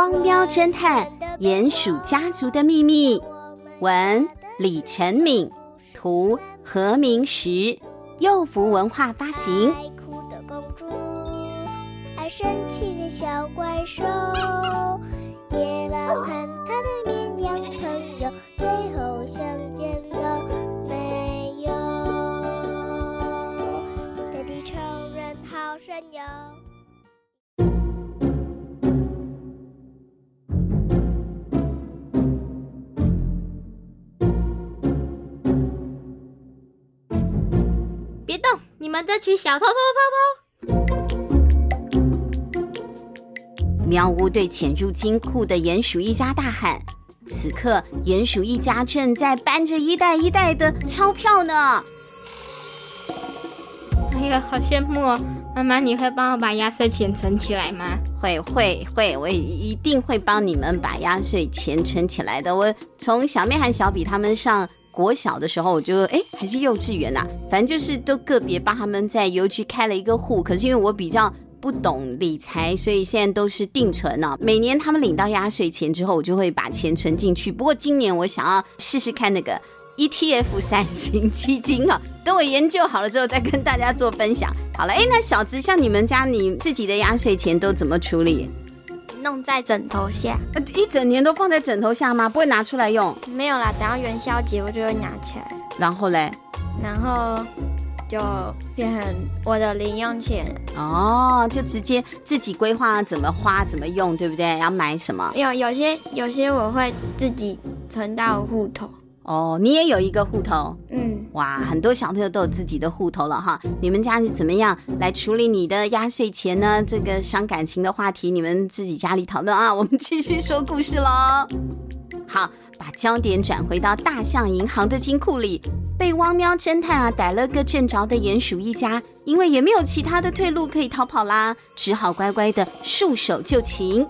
汪喵侦探：鼹鼠家族的秘密，文李晨敏，图何明石，幼福文化发行。爱哭的公主，爱生气的小怪兽，野狼和你们这群小偷偷偷偷！喵呜对潜入金库的鼹鼠一家大喊：“此刻，鼹鼠一家正在搬着一袋一袋的钞票呢。”哎呀，好羡慕哦！妈妈，你会帮我把压岁钱存起来吗？会会会，我一定会帮你们把压岁钱存起来的。我从小妹和小比他们上。国小的时候，我就哎，还是幼稚园呐、反正就是都个别帮他们在邮局开了一个户。可是因为我比较不懂理财，所以现在都是定存呢、每年他们领到压岁钱之后，我就会把钱存进去。不过今年我想要试试看那个 ETF 三型基金啊，等我研究好了之后再跟大家做分享。好了，哎，那小子，像你们家你自己的压岁钱都怎么处理？弄在枕头下，一整年都放在枕头下吗？不会拿出来用？没有啦，等到元宵节我就会拿起来。然后嘞？然后就变成我的零用钱。哦，就直接自己规划怎么花、怎么用，对不对？要买什么？有有些有些我会自己存到户头。哦，你也有一个户头？嗯，哇，很多小朋友都有自己的户头了哈。你们家是怎么样来处理你的压岁钱呢？这个伤感情的话题，你们自己家里讨论啊。我们继续说故事喽。好，把焦点转回到大象银行的金库里，被汪喵侦探啊逮了个正着的鼹鼠一家，因为也没有其他的退路可以逃跑啦，只好乖乖的束手就擒。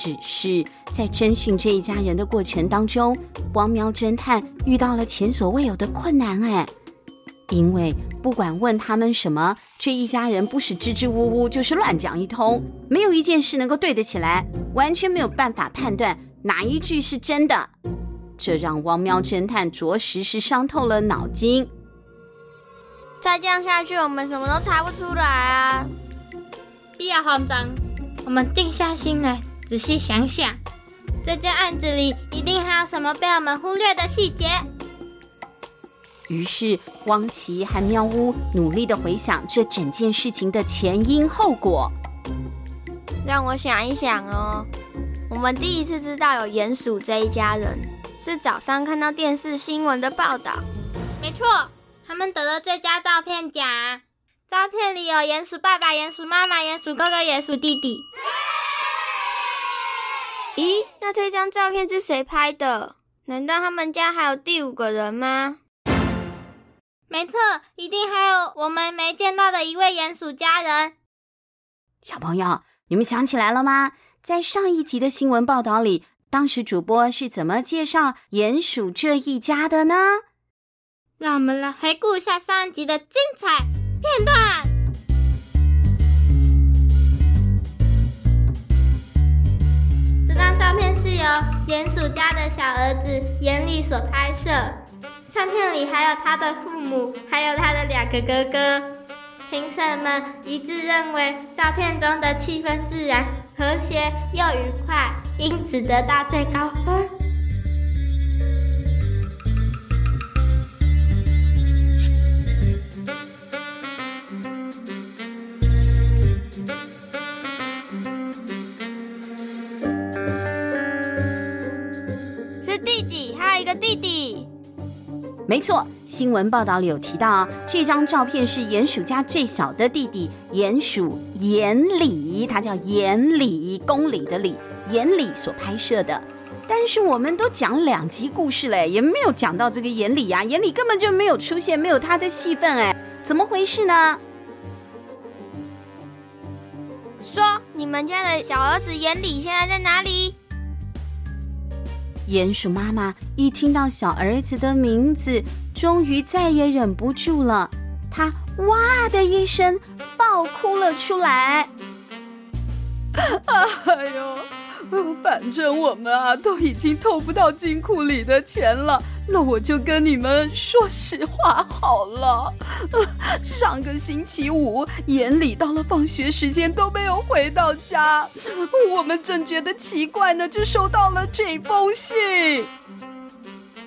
只是在侦讯这一家人的过程当中，汪喵侦探遇到了前所未有的困难哎，因为不管问他们什么，这一家人不是支支吾吾，就是乱讲一通，没有一件事能够对得起来，完全没有办法判断哪一句是真的，这让汪喵侦探着实是伤透了脑筋。再这样下去，我们什么都查不出来啊！不要慌张，我们定下心来。仔细想想，这件案子里一定还有什么被我们忽略的细节。于是，汪奇和喵呜努力的回想这整件事情的前因后果。让我想一想哦，我们第一次知道有鼹鼠这一家人，是早上看到电视新闻的报道。没错，他们得了最佳照片奖。照片里有鼹鼠爸爸、鼹鼠妈妈、鼹鼠哥哥、鼹鼠弟弟。咦，那这张照片是谁拍的？难道他们家还有第五个人吗？没错，一定还有我们没见到的一位鼹鼠家人。小朋友，你们想起来了吗？在上一集的新闻报道里，当时主播是怎么介绍鼹鼠这一家的呢？让我们来回顾一下上一集的精彩片段。鼹鼠家的小儿子鼹里所拍摄，相片里还有他的父母，还有他的两个哥哥。评审们一致认为，照片中的气氛自然、和谐又愉快，因此得到最高分。没错，新闻报道里有提到啊，这张照片是鼹鼠家最小的弟弟鼹鼠鼹里，他叫鼹里，公里的里，鼹里所拍摄的。但是我们都讲两集故事嘞，也没有讲到这个鼹里呀，鼹里根本就没有出现，没有他的戏份哎，怎么回事呢？说你们家的小儿子鼹里现在在哪里？鼹鼠妈妈一听到小儿子的名字，终于再也忍不住了，她哇的一声爆哭了出来。哎呦，反正我们啊都已经偷不到金库里的钱了，那我就跟你们说实话好了。上个星期五，闫里到了放学时间都没有回到家，我们正觉得奇怪呢，就收到了这封信。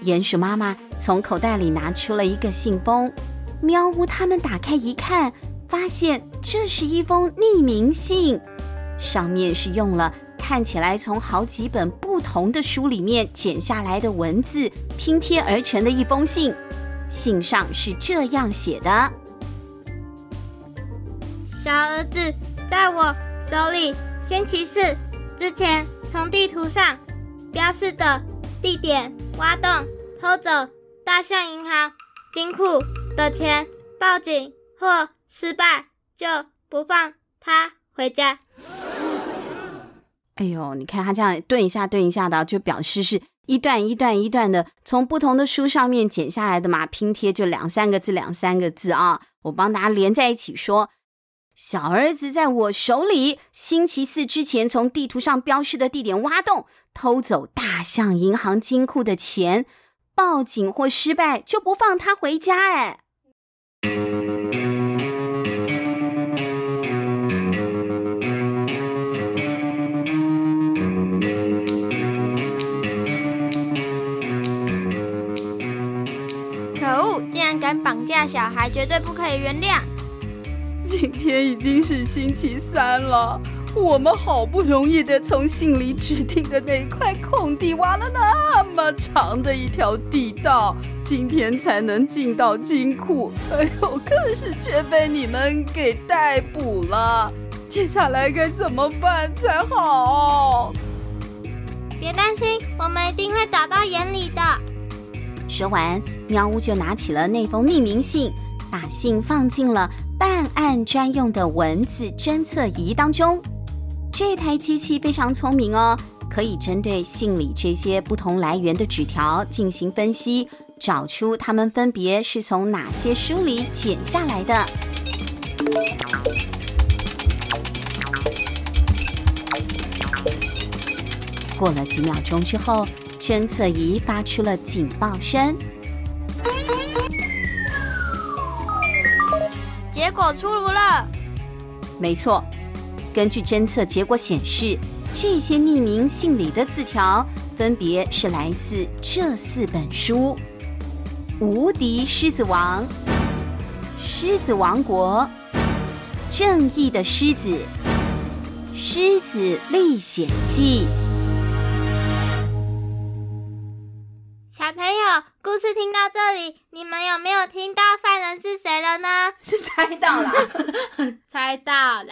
鼹鼠妈妈从口袋里拿出了一个信封，喵呜他们打开一看，发现这是一封匿名信，上面是用了看起来从好几本不同的书里面剪下来的文字拼贴而成的一封信。信上是这样写的：“小儿子，在我手里星期四之前从地图上标示的地点。”挖洞偷走大象银行金库的钱，报警或失败就不放他回家。哎呦，你看他这样顿一下顿一下的，就表示是一段一段一段的从不同的书上面剪下来的嘛，拼贴就两三个字两三个字啊。我帮大家连在一起说：小儿子在我手里，星期四之前从地图上标示的地点挖洞。偷走大象银行金库的钱，报警或失败就不放他回家。哎，绑架小孩，绝对不可以原谅。今天已经是星期三了。我们好不容易的从信里指定的那块空地挖了那么长的一条地道，今天才能进到金库。哎呦，更是却被你们给逮捕了。接下来该怎么办才好？别担心，我们一定会找到眼里的。说完，喵呜就拿起了那封匿名信，把信放进了办案专用的文字侦测仪当中。这台机器非常聪明哦，可以针对信里这些不同来源的纸条进行分析，找出它们分别是从哪些书里剪下来的。过了几秒钟之后，侦测仪发出了警报声。结果出炉了。没错。根据侦测结果显示，这些匿名信里的字条分别是来自这四本书：《无敌狮子王》、《狮子王国》、《正义的狮子》、《狮子历险记》。事听到这里，你们有没有听到犯人是谁了呢？是猜到了，猜到了。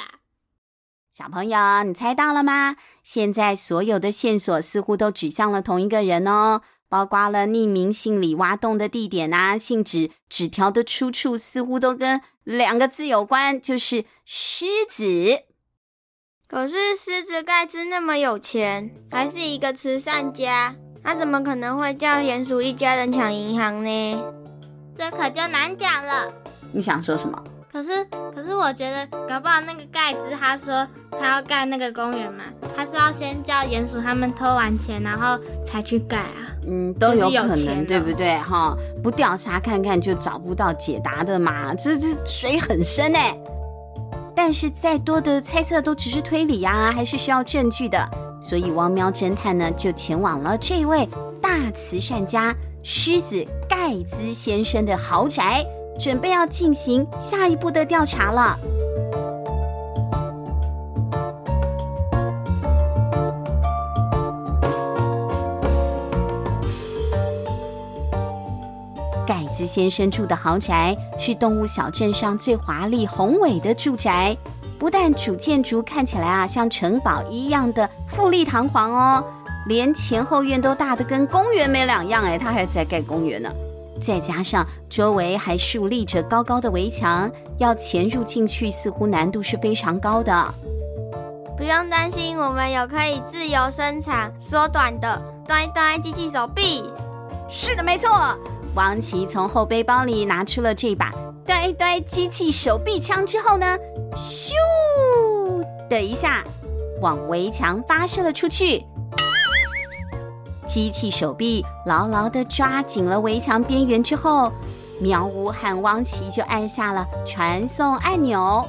小朋友，你猜到了吗？现在所有的线索似乎都指向了同一个人哦，包括了匿名信里挖洞的地点啊，信纸纸条的出处似乎都跟两个字有关，就是狮子。可是狮子盖茨那么有钱，还是一个慈善家，他怎么可能会叫鼹鼠一家人抢银行呢？这可就难讲了。你想说什么？可是，可是我觉得搞不好那个盖茨他说他要盖那个公园嘛，他是要先叫鼹鼠他们偷完钱，然后才去盖啊。嗯，都有可能，对不对？哈，不调查看看就找不到解答的嘛，这这水很深哎。但是再多的猜测都只是推理呀，还是需要证据的。所以汪喵侦探呢就前往了这位大慈善家狮子盖兹先生的豪宅。准备要进行下一步的调查了。盖兹先生住的豪宅是动物小镇上最华丽宏伟的住宅，不但主建筑看起来啊像城堡一样的富丽堂皇哦，连前后院都大得跟公园没两样哎，他还在盖公园呢。再加上周围还竖立着高高的围墙，要潜入进去似乎难度是非常高的。不用担心，我们有可以自由伸长、缩短的端一端机器手臂。是的，没错。王琦从后背包里拿出了这把端一端机器手臂枪之后呢，咻的一下，往围墙发射了出去。机器手臂牢牢地抓紧了围墙边缘之后，喵呜和汪奇就按下了传送按钮。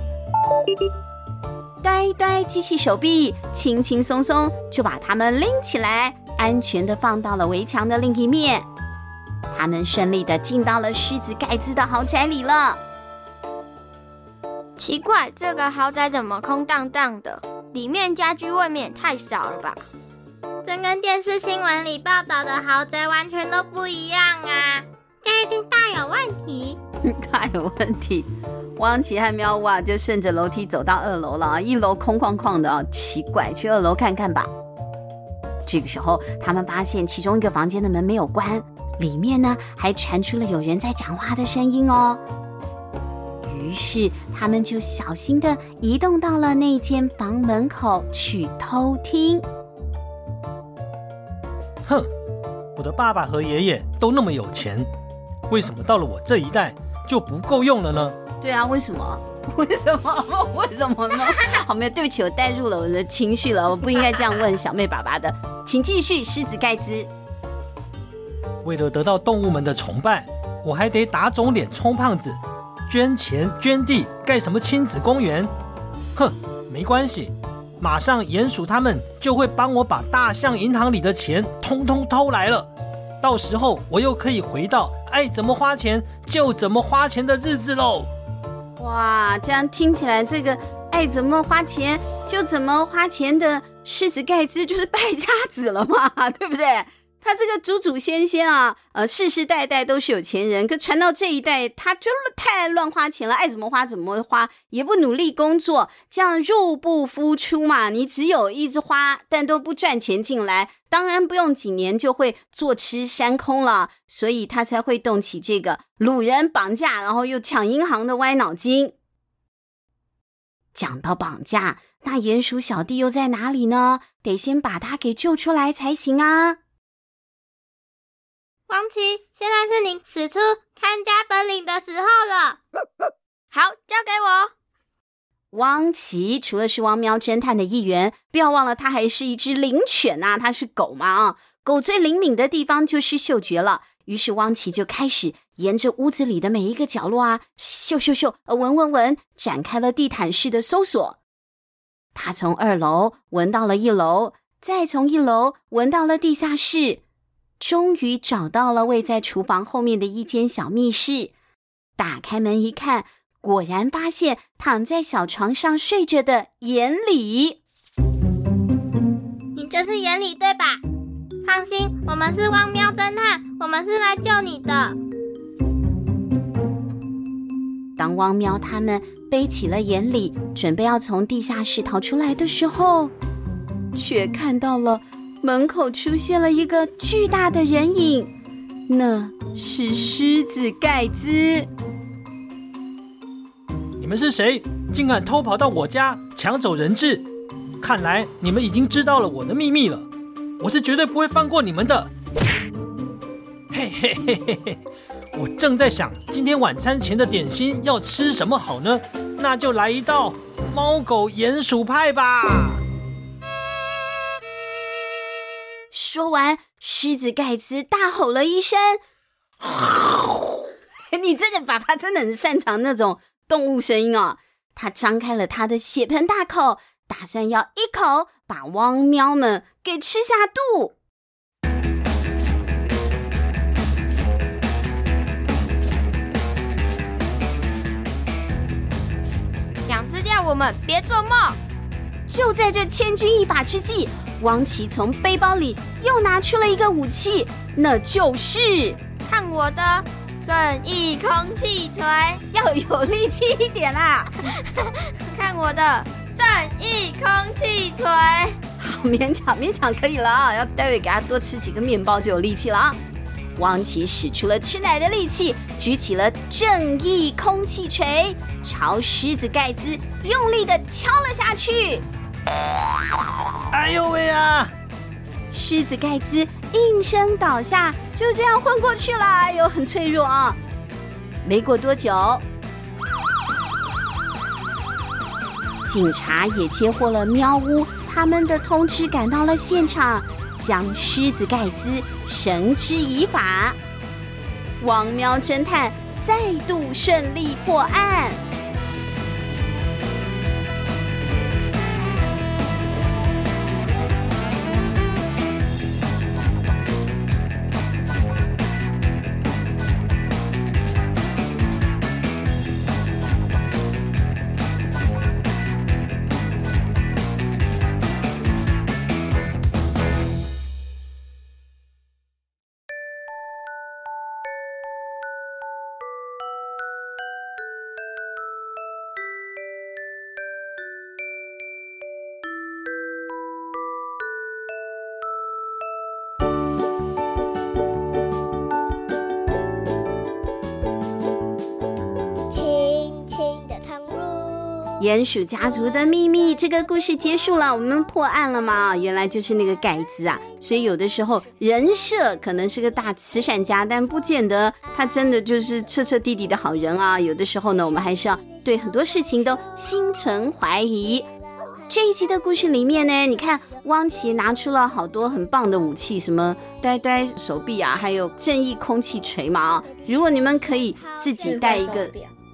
呆呆机器手臂轻轻松松就把它们拎起来，安全地放到了围墙的另一面。他们顺利地进到了狮子盖兹的豪宅里了。奇怪，这个豪宅怎么空荡荡的？里面家具未免太少了吧？这跟电视新闻里报道的豪宅完全都不一样啊！这一定大有问题，大有问题。汪奇和喵呜啊，就顺着楼梯走到二楼了啊。一楼空旷旷的啊，奇怪，去二楼看看吧。这个时候，他们发现其中一个房间的门没有关，里面呢还传出了有人在讲话的声音哦。于是，他们就小心的移动到了那间房门口去偷听。哼，我的爸爸和爷爷都那么有钱，为什么到了我这一代就不够用了呢？对啊，为什么？为什么？为什么呢？好，没有，对不起，我带入了我的情绪了，我不应该这样问小妹爸爸的，请继续，狮子盖兹。为了得到动物们的崇拜，我还得打肿脸充胖子，捐钱捐地盖什么亲子公园？哼，没关系，马上鼹鼠他们就会帮我把大象银行里的钱通通偷来了，到时候我又可以回到爱怎么花钱就怎么花钱的日子喽。哇，这样听起来，这个爱怎么花钱就怎么花钱的狮子盖兹就是败家子了嘛，对不对？他这个祖祖先先啊，呃，世世代代都是有钱人，可传到这一代，他就太爱乱花钱了，爱怎么花怎么花，也不努力工作，这样入不敷出嘛。你只有一直花，但都不赚钱进来，当然不用几年就会坐吃山空了。所以他才会动起这个掳人绑架，然后又抢银行的歪脑筋。讲到绑架，那鼹鼠小弟又在哪里呢？得先把他给救出来才行啊。汪奇，现在是你使出看家本领的时候了。好，交给我。汪奇除了是汪喵侦探的一员，不要忘了他还是一只灵犬呐，他是狗嘛啊。狗最灵敏的地方就是嗅觉了。于是汪奇就开始沿着屋子里的每一个角落啊，嗅嗅嗅，呃，闻闻闻，展开了地毯式的搜索。他从二楼闻到了一楼，再从一楼闻到了地下室。终于找到了位在厨房后面的一间小密室，打开门一看，果然发现躺在小床上睡着的鼹里。你就是眼里对吧？放心，我们是汪喵侦探，我们是来救你的。当汪喵他们背起了眼里，准备要从地下室逃出来的时候，却看到了。门口出现了一个巨大的人影，那是狮子盖兹。你们是谁？竟敢偷跑到我家抢走人质？看来你们已经知道了我的秘密了。我是绝对不会放过你们的。嘿嘿嘿嘿嘿，我正在想今天晚餐前的点心要吃什么好呢？那就来一道猫狗鼹鼠派吧。说完，狮子盖兹大吼了一声：“ 你这个爸爸真的很擅长那种动物声音哦！”他张开了他的血盆大口，打算要一口把汪喵们给吃下肚。想吃掉我们，别做梦！就在这千钧一发之际。王奇从背包里又拿出了一个武器，那就是看我的正义空气锤，要有力气一点啦！看我的正义空气锤，好勉强勉强可以了啊！要待会给他多吃几个面包就有力气了啊！王奇使出了吃奶的力气，举起了正义空气锤，朝狮子盖兹用力的敲了下去。哎呦喂啊！狮子盖兹应声倒下，就这样昏过去了。哎呦，很脆弱啊！没过多久，警察也接获了喵呜他们的通知赶到了现场，将狮子盖兹绳之以法。汪喵侦探再度顺利破案。鼹鼠家族的秘密，这个故事结束了，我们破案了吗？原来就是那个盖子啊！所以有的时候人设可能是个大慈善家，但不见得他真的就是彻彻底底的好人啊。有的时候呢，我们还是要对很多事情都心存怀疑。这一集的故事里面呢，你看汪奇拿出了好多很棒的武器，什么呆呆手臂啊，还有正义空气锤嘛啊。如果你们可以自己带一个。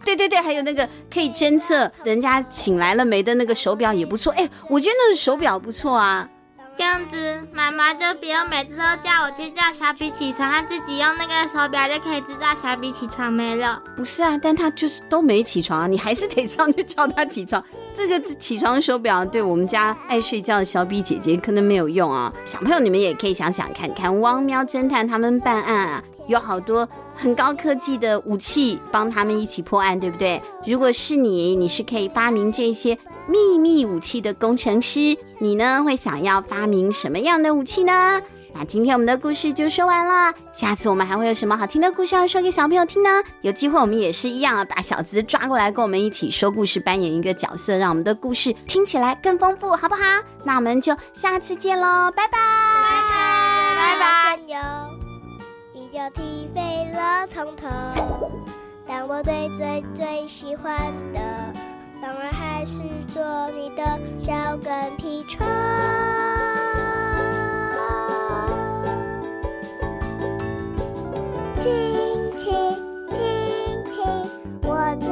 对对对，还有那个可以侦测人家醒来了没的那个手表也不错。哎，我觉得那个手表不错啊。这样子，妈妈就不用每次都叫我去叫小比起床，她自己用那个手表就可以知道小比起床没了。不是啊，但他就是都没起床啊，你还是得上去叫他起床。这个起床手表对我们家爱睡觉的小比姐姐可能没有用啊。小朋友，你们也可以想想看看，汪喵侦探他们办案啊。有好多很高科技的武器帮他们一起破案，对不对？如果是你，你是可以发明这些秘密武器的工程师，你呢会想要发明什么样的武器呢？那今天我们的故事就说完了，下次我们还会有什么好听的故事要说给小朋友听呢？有机会我们也是一样啊，把小子抓过来跟我们一起说故事，扮演一个角色，让我们的故事听起来更丰富，好不好？那我们就下次见喽，拜拜，拜拜，拜拜。就踢飞了从头，但我最最最喜欢的，当然还是做你的小跟屁虫。亲亲亲亲，我最